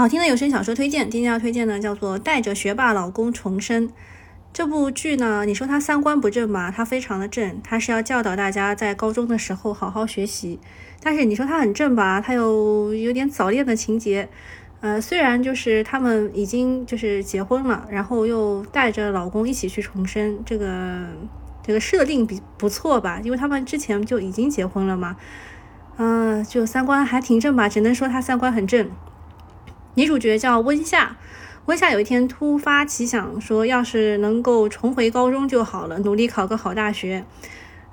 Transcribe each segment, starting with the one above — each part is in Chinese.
好听的有声小说推荐，今天要推荐的叫做《带着学霸老公重生》这部剧呢。你说它三观不正吧？它非常的正，它是要教导大家在高中的时候好好学习。但是你说它很正吧？它有有点早恋的情节。呃，虽然就是他们已经就是结婚了，然后又带着老公一起去重生，这个这个设定比不错吧？因为他们之前就已经结婚了嘛。嗯，就三观还挺正吧？只能说他三观很正。女主角叫温夏，温夏有一天突发奇想，说要是能够重回高中就好了，努力考个好大学。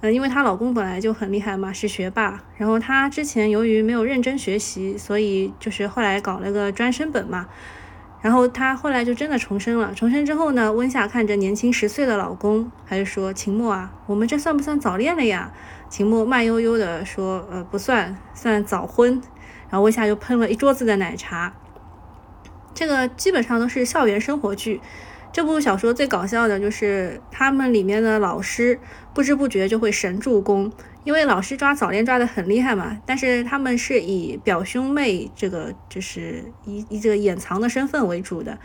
呃，因为她老公本来就很厉害嘛，是学霸。然后她之前由于没有认真学习，所以就是后来搞了个专升本嘛。然后她后来就真的重生了。重生之后呢，温夏看着年轻十岁的老公，还是说秦墨啊，我们这算不算早恋了呀？秦墨慢悠悠的说，呃，不算，算早婚。然后温夏就喷了一桌子的奶茶。这个基本上都是校园生活剧。这部小说最搞笑的就是他们里面的老师不知不觉就会神助攻，因为老师抓早恋抓的很厉害嘛。但是他们是以表兄妹这个就是以以这个掩藏的身份为主的。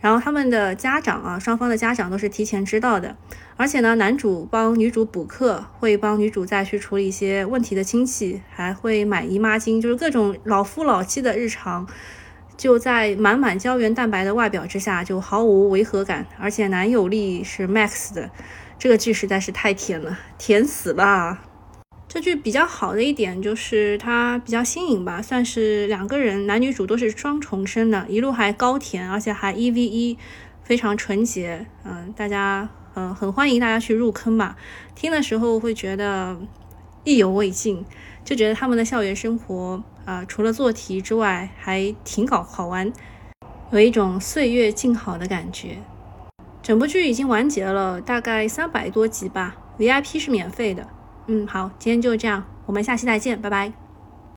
然后他们的家长啊，双方的家长都是提前知道的。而且呢，男主帮女主补课，会帮女主再去处理一些问题的亲戚，还会买姨妈巾，就是各种老夫老妻的日常。就在满满胶原蛋白的外表之下，就毫无违和感，而且男友力是 max 的。这个剧实在是太甜了，甜死了。这剧比较好的一点就是它比较新颖吧，算是两个人男女主都是双重生的，一路还高甜，而且还一 v 一，非常纯洁。嗯，大家嗯很欢迎大家去入坑吧。听的时候会觉得意犹未尽，就觉得他们的校园生活。啊，除了做题之外，还挺搞好玩，有一种岁月静好的感觉。整部剧已经完结了，大概三百多集吧，VIP 是免费的。嗯，好，今天就这样，我们下期再见，拜拜。